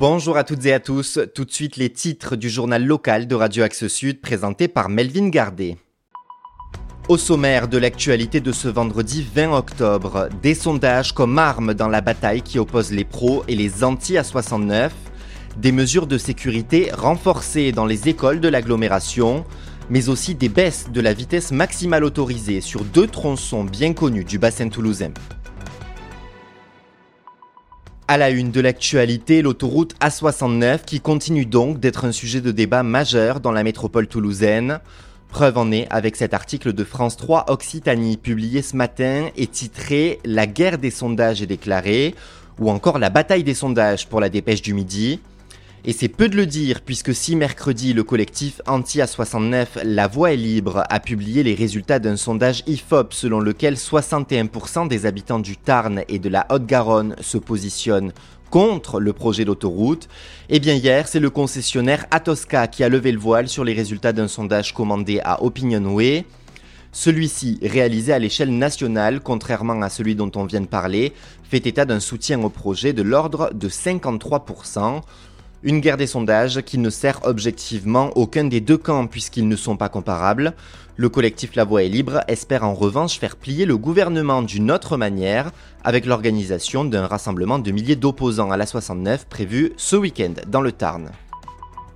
Bonjour à toutes et à tous. Tout de suite les titres du journal local de Radio Axe Sud présenté par Melvin Gardet. Au sommaire de l'actualité de ce vendredi 20 octobre, des sondages comme arme dans la bataille qui oppose les pros et les anti-A69, des mesures de sécurité renforcées dans les écoles de l'agglomération, mais aussi des baisses de la vitesse maximale autorisée sur deux tronçons bien connus du bassin toulousain. À la une de l'actualité, l'autoroute A69 qui continue donc d'être un sujet de débat majeur dans la métropole toulousaine. Preuve en est avec cet article de France 3 Occitanie publié ce matin et titré La guerre des sondages est déclarée ou encore La bataille des sondages pour la dépêche du midi. Et c'est peu de le dire puisque si mercredi le collectif Anti-A69 La Voix est libre a publié les résultats d'un sondage IFOP selon lequel 61% des habitants du Tarn et de la Haute-Garonne se positionnent contre le projet d'autoroute, eh bien hier, c'est le concessionnaire Atosca qui a levé le voile sur les résultats d'un sondage commandé à Opinionway. Celui-ci, réalisé à l'échelle nationale, contrairement à celui dont on vient de parler, fait état d'un soutien au projet de l'ordre de 53%. Une guerre des sondages qui ne sert objectivement aucun des deux camps puisqu'ils ne sont pas comparables. Le collectif La Voix est libre espère en revanche faire plier le gouvernement d'une autre manière avec l'organisation d'un rassemblement de milliers d'opposants à la 69 prévu ce week-end dans le Tarn.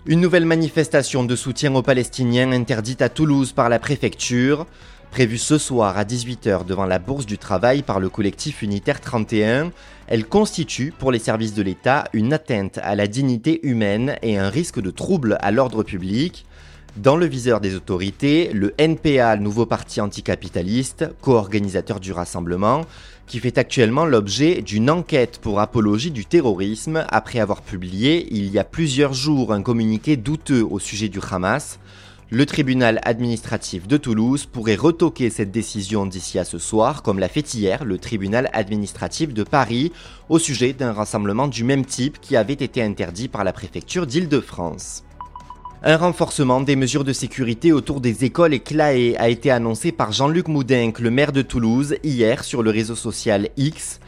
Une nouvelle manifestation de soutien aux Palestiniens interdite à Toulouse par la préfecture. Prévue ce soir à 18h devant la Bourse du Travail par le collectif unitaire 31, elle constitue pour les services de l'État une atteinte à la dignité humaine et un risque de trouble à l'ordre public. Dans le viseur des autorités, le NPA, nouveau parti anticapitaliste, co-organisateur du rassemblement, qui fait actuellement l'objet d'une enquête pour apologie du terrorisme après avoir publié il y a plusieurs jours un communiqué douteux au sujet du Hamas, le tribunal administratif de Toulouse pourrait retoquer cette décision d'ici à ce soir, comme l'a fait hier le tribunal administratif de Paris, au sujet d'un rassemblement du même type qui avait été interdit par la préfecture d'Île-de-France. Un renforcement des mesures de sécurité autour des écoles et CLAE a été annoncé par Jean-Luc Moudinque, le maire de Toulouse, hier sur le réseau social X.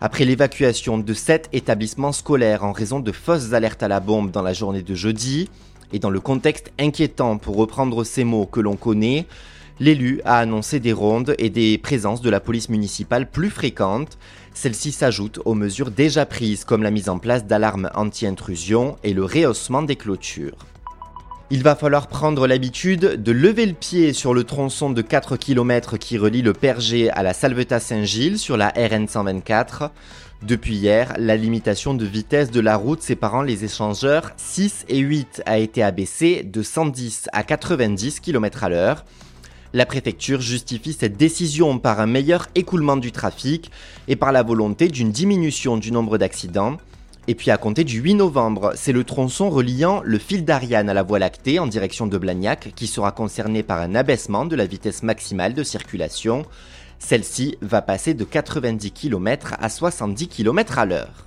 Après l'évacuation de sept établissements scolaires en raison de fausses alertes à la bombe dans la journée de jeudi, et dans le contexte inquiétant, pour reprendre ces mots que l'on connaît, l'élu a annoncé des rondes et des présences de la police municipale plus fréquentes. Celles-ci s'ajoutent aux mesures déjà prises comme la mise en place d'alarmes anti-intrusion et le rehaussement des clôtures. Il va falloir prendre l'habitude de lever le pied sur le tronçon de 4 km qui relie le Perger à la Salvetat-Saint-Gilles sur la RN 124. Depuis hier, la limitation de vitesse de la route séparant les échangeurs 6 et 8 a été abaissée de 110 à 90 km à l'heure. La préfecture justifie cette décision par un meilleur écoulement du trafic et par la volonté d'une diminution du nombre d'accidents. Et puis à compter du 8 novembre, c'est le tronçon reliant le fil d'Ariane à la voie lactée en direction de Blagnac qui sera concerné par un abaissement de la vitesse maximale de circulation. Celle-ci va passer de 90 km à 70 km à l'heure.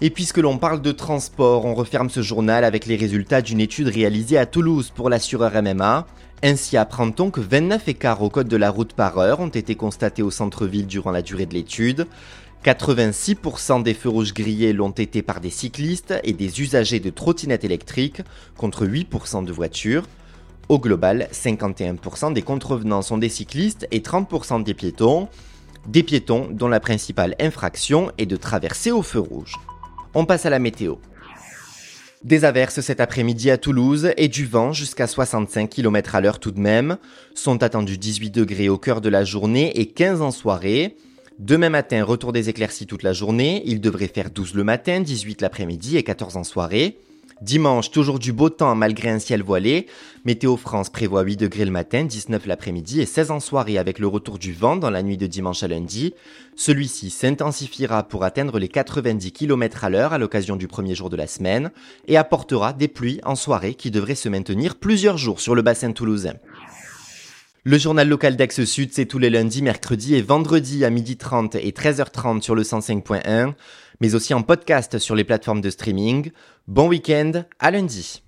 Et puisque l'on parle de transport, on referme ce journal avec les résultats d'une étude réalisée à Toulouse pour l'assureur MMA. Ainsi apprend-on que 29 écarts au code de la route par heure ont été constatés au centre-ville durant la durée de l'étude. 86% des feux rouges grillés l'ont été par des cyclistes et des usagers de trottinettes électriques, contre 8% de voitures. Au global, 51% des contrevenants sont des cyclistes et 30% des piétons. Des piétons dont la principale infraction est de traverser au feu rouge. On passe à la météo. Des averses cet après-midi à Toulouse et du vent jusqu'à 65 km à l'heure tout de même. Sont attendus 18 degrés au cœur de la journée et 15 en soirée. Demain matin, retour des éclaircies toute la journée. Il devrait faire 12 le matin, 18 l'après-midi et 14 en soirée. Dimanche, toujours du beau temps malgré un ciel voilé. Météo France prévoit 8 degrés le matin, 19 l'après-midi et 16 en soirée avec le retour du vent dans la nuit de dimanche à lundi. Celui-ci s'intensifiera pour atteindre les 90 km à l'heure à l'occasion du premier jour de la semaine et apportera des pluies en soirée qui devraient se maintenir plusieurs jours sur le bassin toulousain. Le journal local d'Axe Sud, c'est tous les lundis, mercredis et vendredis à 12h30 et 13h30 sur le 105.1, mais aussi en podcast sur les plateformes de streaming. Bon week-end, à lundi.